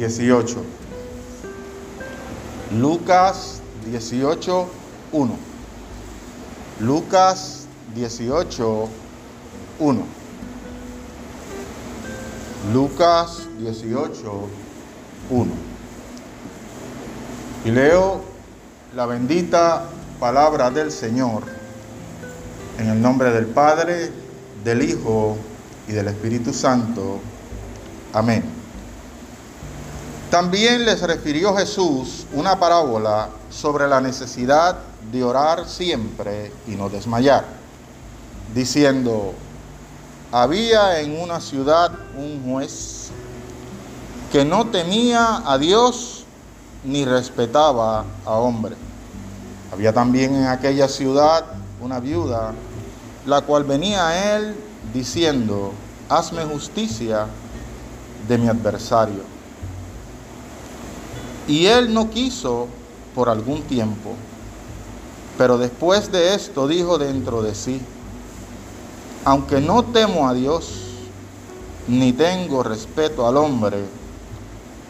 18. Lucas 18, 1. Lucas 18, 1. Lucas 18, 1. Y leo la bendita palabra del Señor en el nombre del Padre, del Hijo y del Espíritu Santo. Amén. También les refirió Jesús una parábola sobre la necesidad de orar siempre y no desmayar, diciendo, había en una ciudad un juez que no temía a Dios ni respetaba a hombre. Había también en aquella ciudad una viuda, la cual venía a él diciendo, hazme justicia de mi adversario. Y él no quiso por algún tiempo, pero después de esto dijo dentro de sí, aunque no temo a Dios, ni tengo respeto al hombre,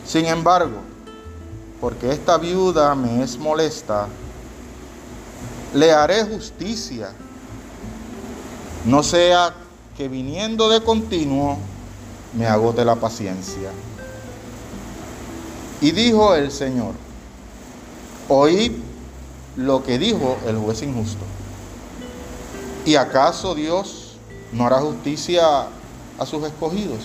sin embargo, porque esta viuda me es molesta, le haré justicia, no sea que viniendo de continuo me agote la paciencia. Y dijo el Señor, oíd lo que dijo el juez injusto. ¿Y acaso Dios no hará justicia a sus escogidos,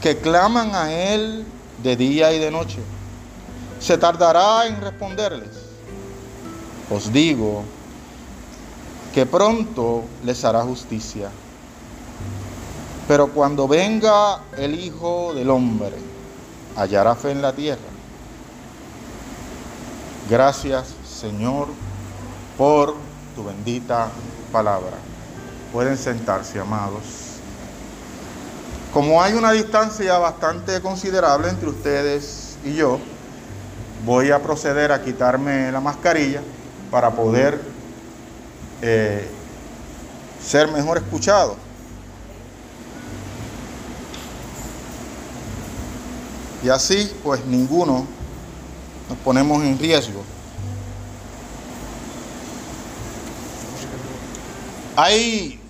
que claman a Él de día y de noche? ¿Se tardará en responderles? Os digo que pronto les hará justicia. Pero cuando venga el Hijo del Hombre, hallará fe en la tierra. Gracias, Señor, por tu bendita palabra. Pueden sentarse, amados. Como hay una distancia bastante considerable entre ustedes y yo, voy a proceder a quitarme la mascarilla para poder eh, ser mejor escuchado. Y así, pues ninguno nos ponemos en riesgo. Hay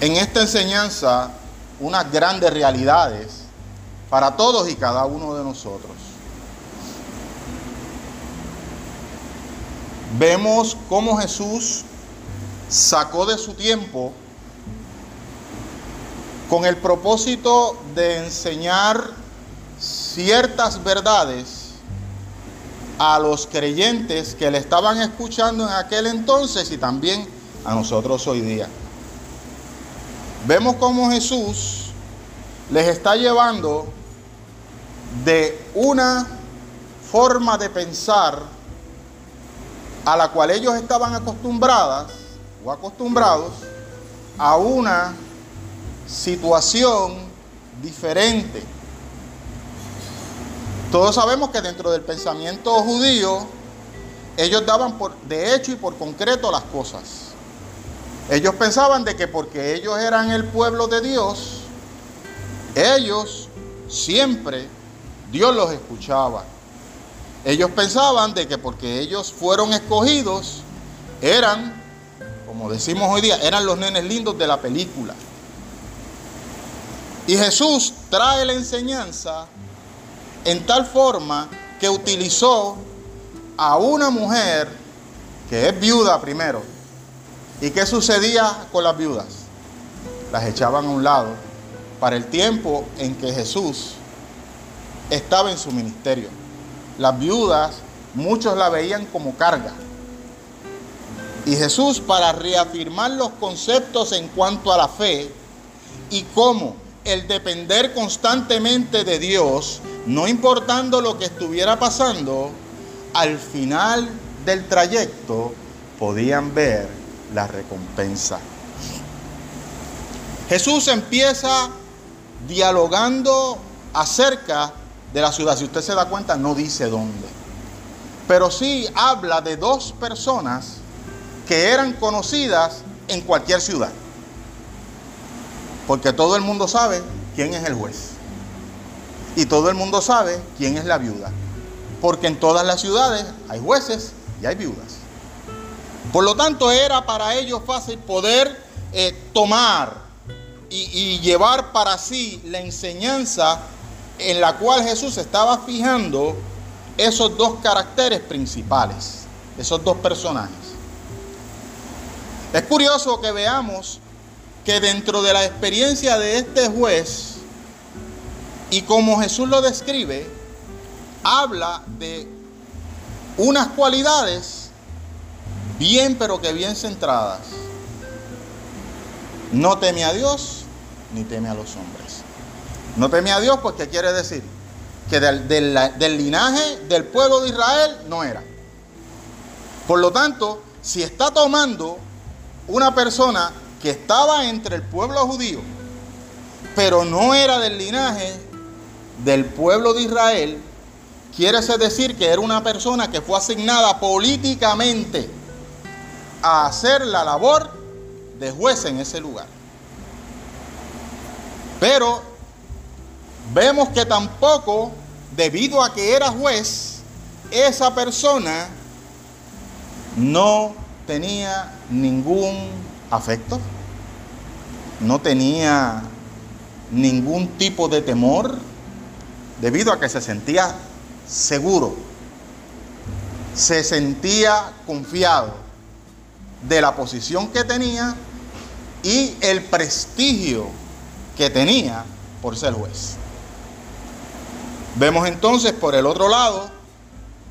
en esta enseñanza unas grandes realidades para todos y cada uno de nosotros. Vemos cómo Jesús sacó de su tiempo con el propósito de enseñar ciertas verdades a los creyentes que le estaban escuchando en aquel entonces y también a nosotros hoy día. Vemos cómo Jesús les está llevando de una forma de pensar a la cual ellos estaban acostumbradas o acostumbrados a una situación diferente. Todos sabemos que dentro del pensamiento judío, ellos daban por, de hecho y por concreto las cosas. Ellos pensaban de que porque ellos eran el pueblo de Dios, ellos siempre Dios los escuchaba. Ellos pensaban de que porque ellos fueron escogidos, eran, como decimos hoy día, eran los nenes lindos de la película. Y Jesús trae la enseñanza en tal forma que utilizó a una mujer que es viuda primero. ¿Y qué sucedía con las viudas? Las echaban a un lado para el tiempo en que Jesús estaba en su ministerio. Las viudas, muchos la veían como carga. Y Jesús, para reafirmar los conceptos en cuanto a la fe y cómo el depender constantemente de Dios, no importando lo que estuviera pasando, al final del trayecto podían ver la recompensa. Jesús empieza dialogando acerca de la ciudad. Si usted se da cuenta, no dice dónde. Pero sí habla de dos personas que eran conocidas en cualquier ciudad. Porque todo el mundo sabe quién es el juez. Y todo el mundo sabe quién es la viuda. Porque en todas las ciudades hay jueces y hay viudas. Por lo tanto, era para ellos fácil poder eh, tomar y, y llevar para sí la enseñanza en la cual Jesús estaba fijando esos dos caracteres principales, esos dos personajes. Es curioso que veamos que dentro de la experiencia de este juez y como Jesús lo describe, habla de unas cualidades bien pero que bien centradas. No teme a Dios ni teme a los hombres. No teme a Dios, pues ¿qué quiere decir? Que del, del linaje del pueblo de Israel no era. Por lo tanto, si está tomando una persona que estaba entre el pueblo judío, pero no era del linaje del pueblo de Israel, quiere decir que era una persona que fue asignada políticamente a hacer la labor de juez en ese lugar. Pero vemos que tampoco, debido a que era juez, esa persona no tenía ningún afecto, no tenía ningún tipo de temor, debido a que se sentía seguro, se sentía confiado de la posición que tenía y el prestigio que tenía por ser juez. Vemos entonces por el otro lado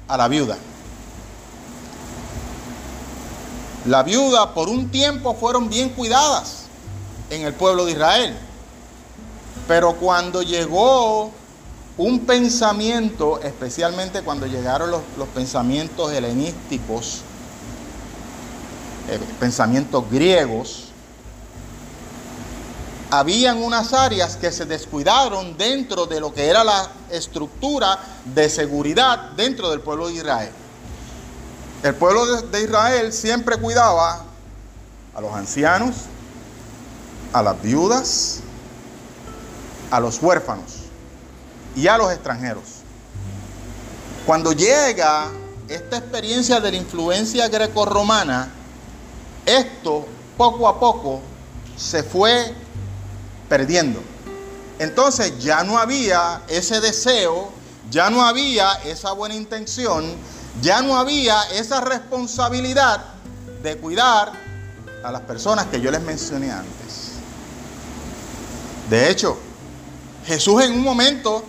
a la viuda. La viuda por un tiempo fueron bien cuidadas en el pueblo de Israel. Pero cuando llegó un pensamiento, especialmente cuando llegaron los, pensamientos helenísticos, eh, pensamientos griegos, habían unas áreas que se descuidaron dentro de lo que era la estructura de seguridad dentro del pueblo de Israel. El pueblo de Israel siempre cuidaba a los ancianos, a las viudas, a los huérfanos y a los extranjeros. Cuando llega esta experiencia de la influencia grecorromana, esto poco a poco se fue perdiendo. Entonces ya no había ese deseo, ya no había esa buena intención, ya no había esa responsabilidad de cuidar a las personas que yo les mencioné antes. De hecho, Jesús en un momento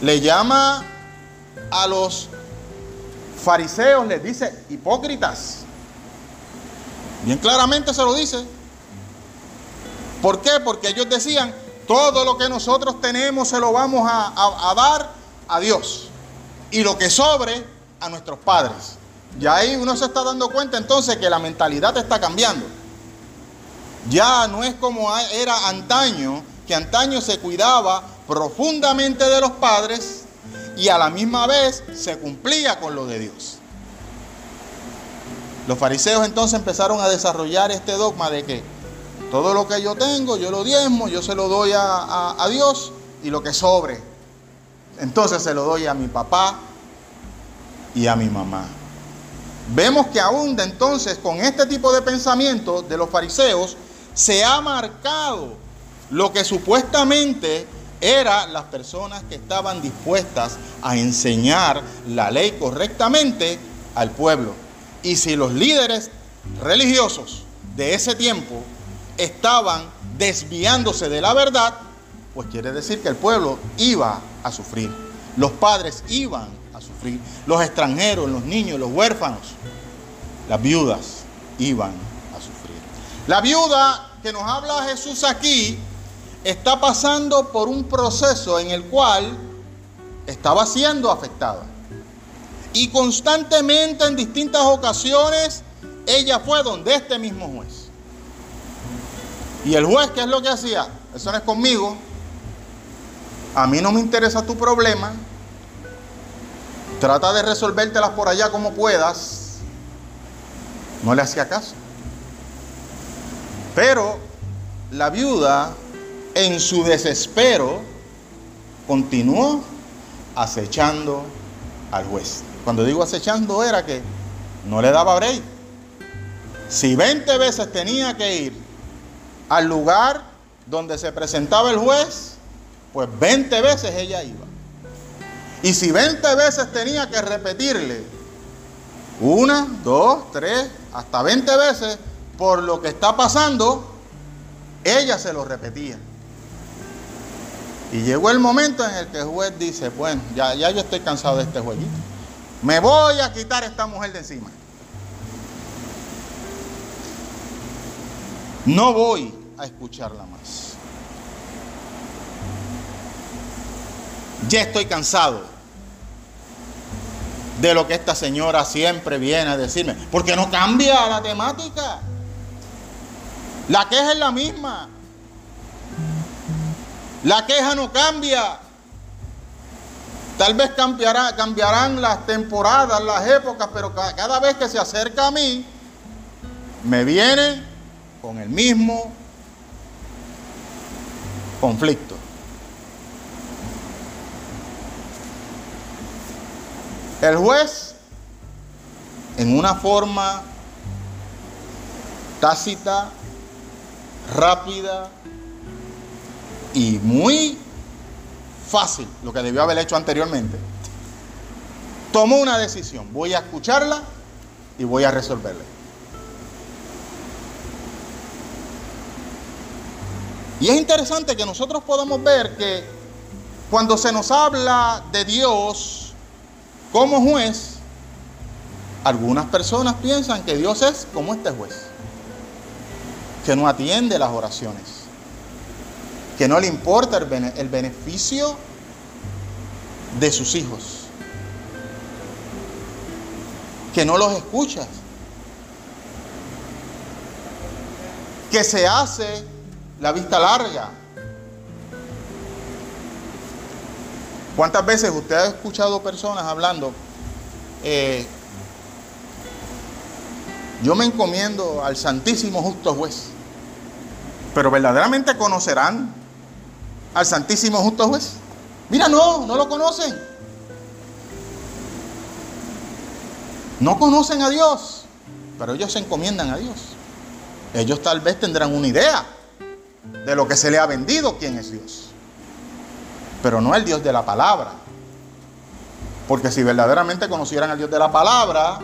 le llama a los fariseos, les dice hipócritas. Bien claramente se lo dice. ¿Por qué? Porque ellos decían, todo lo que nosotros tenemos se lo vamos a, dar a Dios. Y lo que sobre a nuestros padres. Ya ahí uno se está dando cuenta entonces que la mentalidad está cambiando. Ya no es como era antaño, que antaño se cuidaba profundamente de los padres y a la misma vez se cumplía con lo de Dios. Los fariseos entonces empezaron a desarrollar este dogma de que todo lo que yo tengo, yo lo diezmo, yo se lo doy a, Dios y lo que sobre, entonces se lo doy a mi papá y a mi mamá. Vemos que aún de entonces con este tipo de pensamiento de los fariseos se ha marcado lo que supuestamente eran las personas que estaban dispuestas a enseñar la ley correctamente al pueblo. Y si los líderes religiosos de ese tiempo estaban desviándose de la verdad, pues quiere decir que el pueblo iba a sufrir. Los padres iban sufrir. Los extranjeros, los niños, los huérfanos, las viudas iban a sufrir. La viuda que nos habla Jesús aquí está pasando por un proceso en el cual estaba siendo afectada. Y constantemente en distintas ocasiones ella fue donde este mismo juez. Y el juez, ¿qué es lo que hacía? Eso no es conmigo. A mí no me interesa tu problema. Trata de resolvértelas por allá como puedas. No le hacía caso. Pero la viuda, en su desespero, continuó acechando al juez. Cuando digo acechando era que no le daba break. Si 20 veces tenía que ir al lugar donde se presentaba el juez, pues 20 veces ella iba. Y si 20 veces tenía que repetirle, una, dos, tres, hasta 20 veces, por lo que está pasando, ella se lo repetía. Y llegó el momento en el que el juez dice, bueno, ya, yo estoy cansado de este jueguito. Me voy a quitar a esta mujer de encima. No voy a escucharla más. Ya estoy cansado de lo que esta señora siempre viene a decirme. Porque no cambia la temática. La queja es la misma. La queja no cambia. Tal vez cambiará, cambiarán las temporadas, las épocas, pero cada vez que se acerca a mí, me viene con el mismo conflicto. El juez, en una forma tácita, rápida y muy fácil, lo que debió haber hecho anteriormente, tomó una decisión. Voy a escucharla y voy a resolverla. Y es interesante que nosotros podamos ver que cuando se nos habla de Dios como juez, algunas personas piensan que Dios es como este juez, que no atiende las oraciones, que no le importa el, beneficio de sus hijos, que no los escucha, que se hace la vista larga. ¿Cuántas veces usted ha escuchado personas hablando? Eh, yo me encomiendo al Santísimo Justo Juez. Pero verdaderamente conocerán al Santísimo Justo Juez. Mira, no, no lo conocen. No conocen a Dios, pero ellos se encomiendan a Dios. Ellos tal vez tendrán una idea de lo que se le ha vendido quién es Dios. Pero no el Dios de la palabra. Porque si verdaderamente conocieran al Dios de la palabra,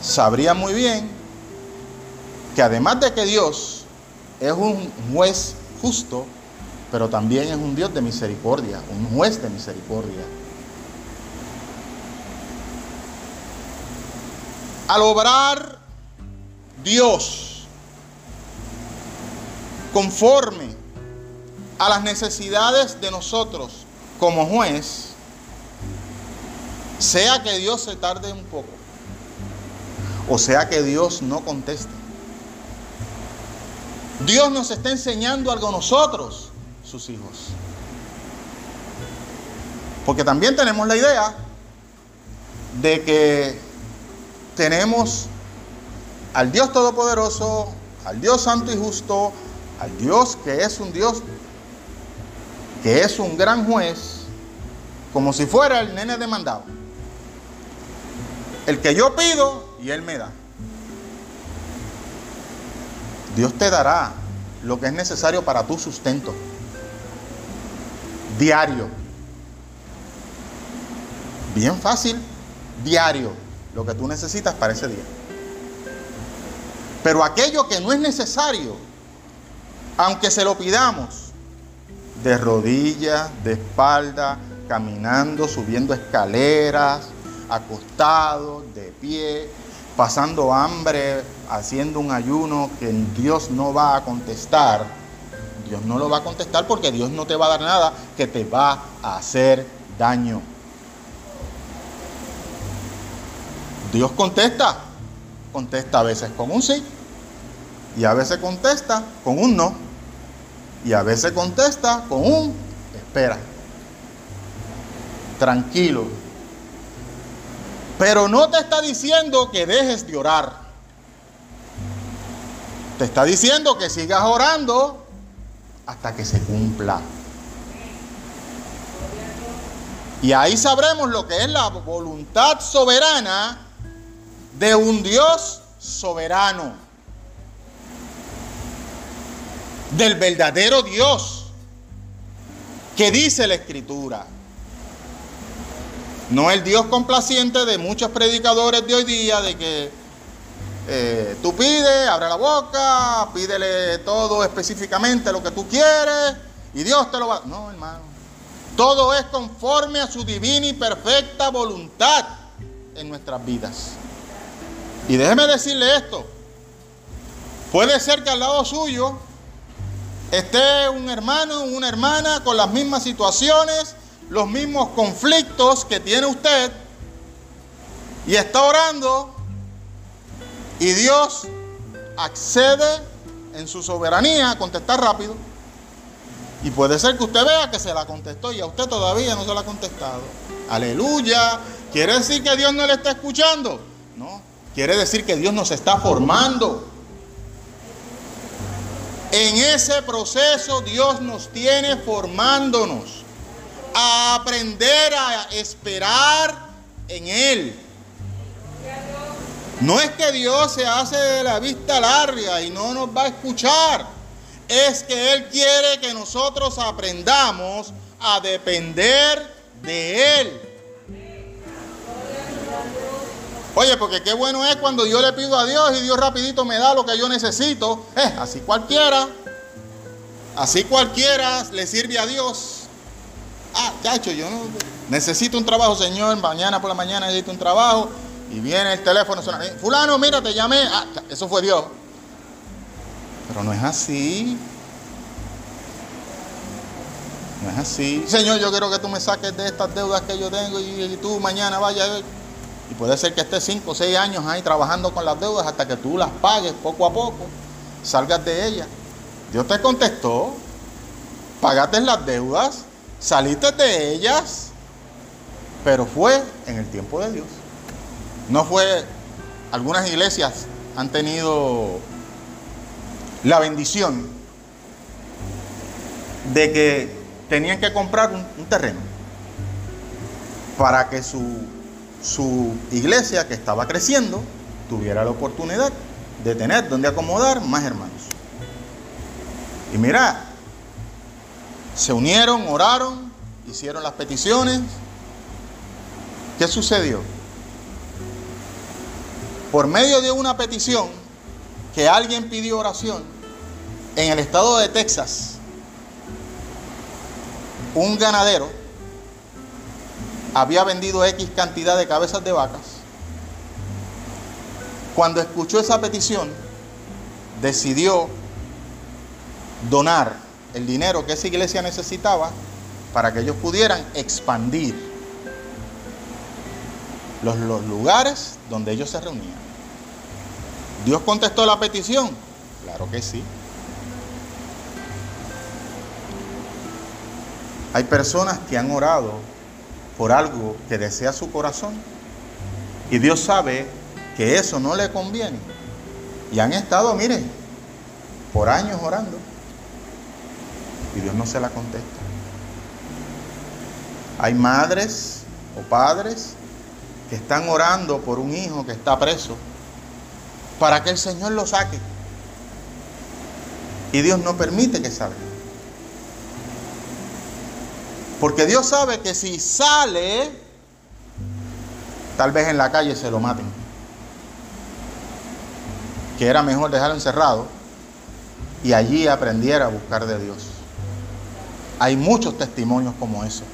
sabrían muy bien que además de que Dios es un juez justo, pero también es un Dios de misericordia, un juez de misericordia. Al obrar Dios conforme a las necesidades de nosotros como juez, sea que Dios se tarde un poco, o sea que Dios no conteste. Dios nos está enseñando algo a nosotros, sus hijos. Porque también tenemos la idea de que tenemos al Dios Todopoderoso, al Dios Santo y Justo, al Dios que es un Dios, que es un gran juez, como si fuera el nene demandado. El que yo pido y Él me da. Dios te dará lo que es necesario para tu sustento diario. Bien fácil, diario, lo que tú necesitas para ese día. Pero aquello que no es necesario, aunque se lo pidamos, de rodillas, de espalda, caminando, subiendo escaleras, acostado, de pie, pasando hambre, haciendo un ayuno que Dios no va a contestar. Dios no lo va a contestar porque Dios no te va a dar nada que te va a hacer daño. Dios contesta, contesta a veces con un sí y a veces contesta con un no y a veces contesta con un espera. Tranquilo. Pero no te está diciendo que dejes de orar. Te está diciendo que sigas orando hasta que se cumpla. Y ahí sabremos lo que es la voluntad soberana de un Dios soberano. Del verdadero Dios que dice la Escritura. No el Dios complaciente de muchos predicadores de hoy día, de que eh, tú pides, abre la boca, pídele todo específicamente lo que tú quieres y Dios te lo va. No, hermano. Todo es conforme a su divina y perfecta voluntad en nuestras vidas. Y déjeme decirle esto. Puede ser que al lado suyo esté un hermano una hermana con las mismas situaciones, los mismos conflictos que tiene usted y está orando y Dios accede en su soberanía a contestar rápido. Y puede ser que usted vea que se la contestó y a usted todavía no se la ha contestado. Aleluya. ¿Quiere decir que Dios no le está escuchando? No. Quiere decir que Dios nos está formando. En ese proceso Dios nos tiene formándonos a aprender a esperar en Él. No es que Dios se hace de la vista larga y no nos va a escuchar. Es que Él quiere que nosotros aprendamos a depender de Él. Oye, porque qué bueno es cuando yo le pido a Dios y Dios rapidito me da lo que yo necesito. Eh, así cualquiera. Así cualquiera le sirve a Dios. Ah, chacho, yo no necesito un trabajo, Señor. Mañana por la mañana necesito un trabajo. Y viene el teléfono, suena, fulano, mira, te llamé. Ah, eso fue Dios. Pero no es así. No es así. Señor, yo quiero que tú me saques de estas deudas que yo tengo y, tú mañana vayas. Y puede ser que estés 5 o 6 años ahí trabajando con las deudas hasta que tú las pagues poco a poco, salgas de ellas. Dios te contestó, pagaste las deudas, saliste de ellas, pero fue en el tiempo de Dios. No fue, algunas iglesias han tenido la bendición de que tenían que comprar un, terreno para que su, su iglesia que estaba creciendo tuviera la oportunidad de tener donde acomodar más hermanos. Y mira, se unieron, oraron, hicieron las peticiones. ¿Qué sucedió? por medio de una petición que alguien pidió oración en el estado de Texas, un ganadero había vendido X cantidad de cabezas de vacas. Cuando escuchó esa petición, decidió donar el dinero que esa iglesia necesitaba para que ellos pudieran expandir los, los lugares donde ellos se reunían. ¿Dios contestó la petición? Claro que sí. Hay personas que han orado por algo que desea su corazón y Dios sabe que eso no le conviene. Y han estado, mire, por años orando y Dios no se la contesta. Hay madres o padres que están orando por un hijo que está preso para que el Señor lo saque. Y Dios no permite que salga. Porque Dios sabe que si sale, tal vez en la calle se lo maten. Que era mejor dejarlo encerrado y allí aprendiera a buscar de Dios. Hay muchos testimonios como esos.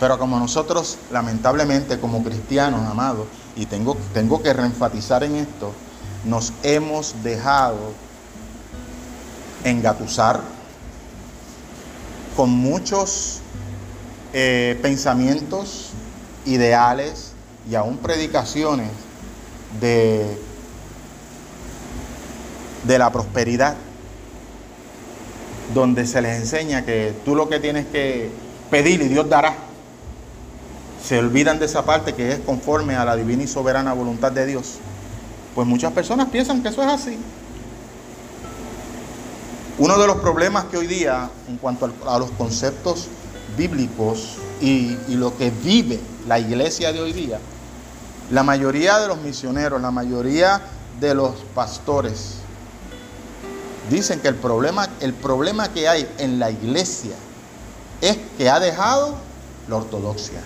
Pero como nosotros, lamentablemente, como cristianos, amados, y tengo, tengo que reenfatizar en esto, nos hemos dejado engatusar con muchos eh, pensamientos, ideales y aún predicaciones de, de la prosperidad, donde se les enseña que tú lo que tienes que pedir y Dios dará se olvidan de esa parte que es conforme a la divina y soberana voluntad de Dios. Pues muchas personas piensan que eso es así. Uno de los problemas que hoy día, en cuanto a los conceptos bíblicos y, lo que vive la iglesia de hoy día, la mayoría de los misioneros, la mayoría de los pastores, dicen que el problema, el problema que hay en la iglesia es que ha dejado la ortodoxia.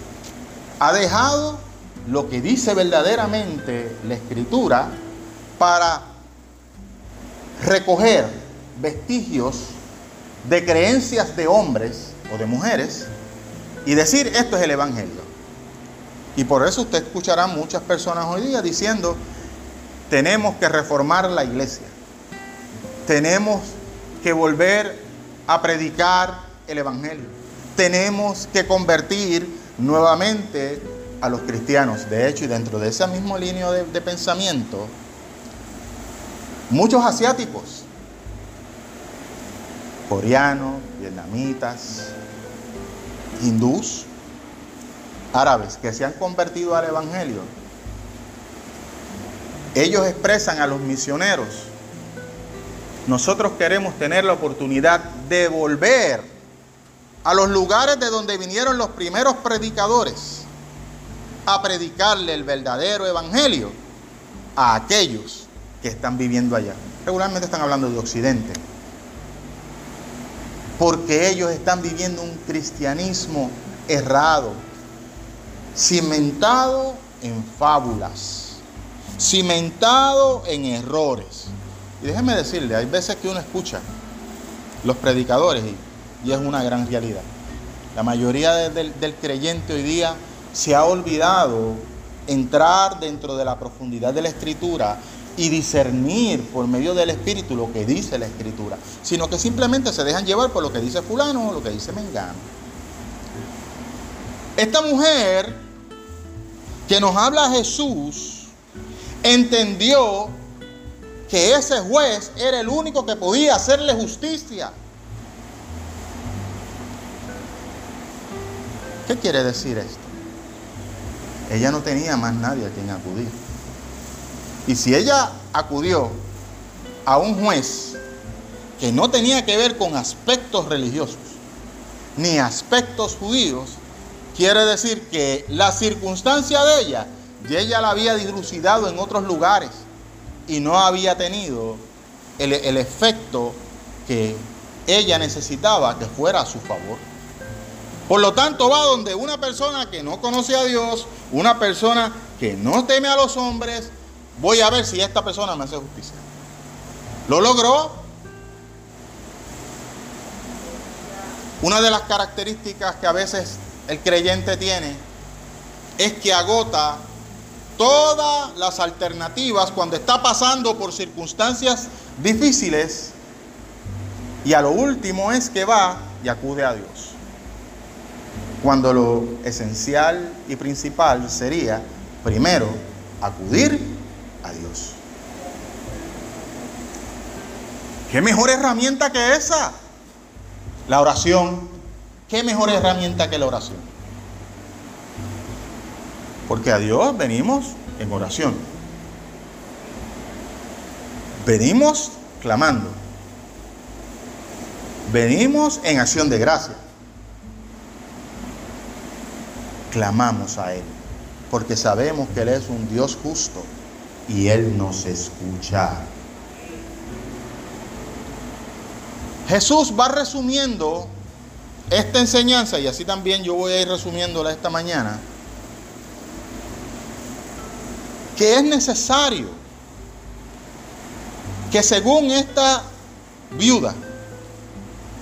Ha dejado lo que dice verdaderamente la escritura para recoger vestigios de creencias de hombres o de mujeres y decir esto es el Evangelio. Y por eso usted escuchará muchas personas hoy día diciendo, tenemos que reformar la iglesia, tenemos que volver a predicar el Evangelio, tenemos que convertir nuevamente a los cristianos. De hecho, y dentro de esa misma línea de, de pensamiento, muchos asiáticos coreanos, vietnamitas, hindús, árabes que se han convertido al Evangelio, ellos expresan a los misioneros, nosotros queremos tener la oportunidad de volver a los lugares de donde vinieron los primeros predicadores a predicarle el verdadero Evangelio a aquellos que están viviendo allá. Regularmente están hablando de Occidente porque ellos están viviendo un cristianismo errado, cimentado en fábulas, cimentado en errores. Y déjeme decirle, hay veces que uno escucha los predicadores y, es una gran realidad. La mayoría del creyente hoy día se ha olvidado entrar dentro de la profundidad de la escritura y discernir por medio del Espíritu lo que dice la Escritura, sino que simplemente se dejan llevar por lo que dice fulano o lo que dice Mengano. Esta mujer que nos habla Jesús entendió que ese juez era el único que podía hacerle justicia. ¿Qué quiere decir esto? Ella no tenía más nadie a quien acudir. Y si ella acudió a un juez que no tenía que ver con aspectos religiosos ni aspectos judíos, quiere decir que la circunstancia de ella, y ella la había dilucidado en otros lugares y no había tenido el efecto que ella necesitaba que fuera a su favor. Por lo tanto, va donde una persona que no conoce a Dios, una persona que no teme a los hombres, Voy a ver si esta persona me hace justicia. Lo logró. Una de las características que a veces el creyente tiene es que agota todas las alternativas cuando está pasando por circunstancias difíciles y a lo último es que va y acude a Dios. Cuando lo esencial y principal sería, primero, acudir a Dios. ¿Qué mejor herramienta que esa? La oración. ¿Qué mejor herramienta que la oración? Porque a Dios venimos en oración. Venimos clamando. Venimos en acción de gracia. Clamamos a Él. Porque sabemos que Él es un Dios justo y Él nos escucha. Jesús va resumiendo esta enseñanza y así también yo voy a ir resumiéndola esta mañana, que es necesario que según esta viuda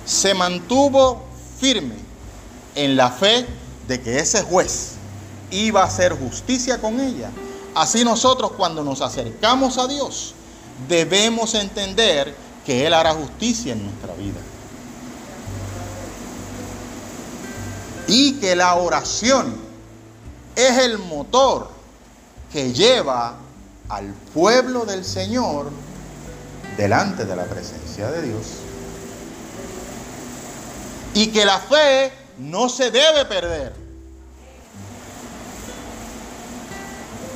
se mantuvo firme en la fe de que ese juez iba a hacer justicia con ella, Así nosotros cuando nos acercamos a Dios debemos entender que Él hará justicia en nuestra vida. Y que la oración es el motor que lleva al pueblo del Señor delante de la presencia de Dios. Y que la fe no se debe perder.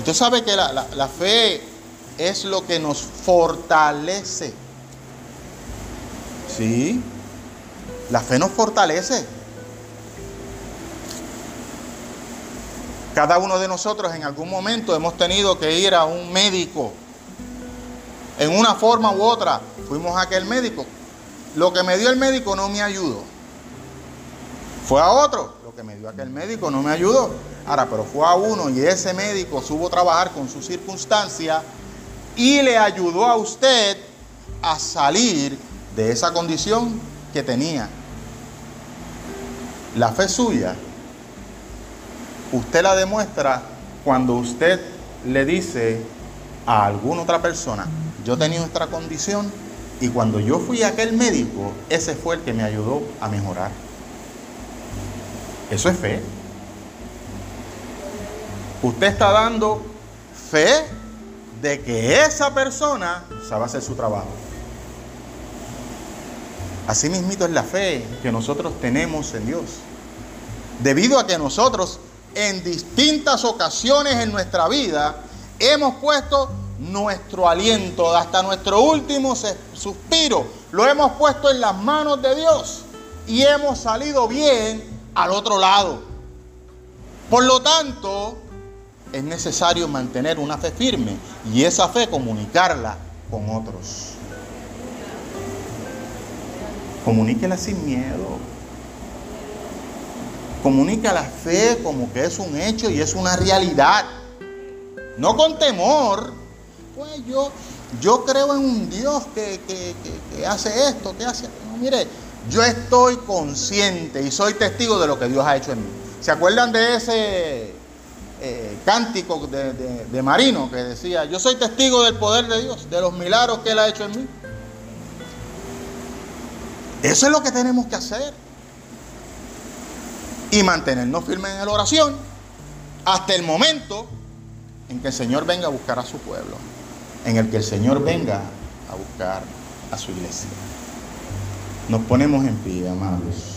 Usted sabe que la, fe es lo que nos fortalece. ¿Sí? La fe nos fortalece. Cada uno de nosotros en algún momento hemos tenido que ir a un médico. En una forma u otra, fuimos a aquel médico. Lo que me dio el médico no me ayudó. Fue a otro. Lo que me dio aquel médico no me ayudó. Ahora, pero fue a uno y ese médico supo trabajar con su circunstancia y le ayudó a usted a salir de esa condición que tenía. La fe suya, usted la demuestra cuando usted le dice a alguna otra persona, yo tenía nuestra condición y cuando yo fui a aquel médico, ese fue el que me ayudó a mejorar. Eso es fe. Usted está dando fe de que esa persona sabe hacer su trabajo. Así mismito es la fe que nosotros tenemos en Dios. Debido a que nosotros en distintas ocasiones en nuestra vida hemos puesto nuestro aliento, hasta nuestro último suspiro, lo hemos puesto en las manos de Dios y hemos salido bien al otro lado. Por lo tanto, es necesario mantener una fe firme y esa fe comunicarla con otros. Comuníquela sin miedo. Comunica la fe como que es un hecho y es una realidad. No con temor. Pues yo, yo creo en un Dios que, hace esto, que hace... No, mire, yo estoy consciente y soy testigo de lo que Dios ha hecho en mí. ¿Se acuerdan de ese eh, cántico de, de, Marino que decía, yo soy testigo del poder de Dios, de los milagros que Él ha hecho en mí. Eso es lo que tenemos que hacer. Y mantenernos firmes en la oración hasta el momento en que el Señor venga a buscar a su pueblo, en el que el Señor venga a buscar a su iglesia. Nos ponemos en pie, amados.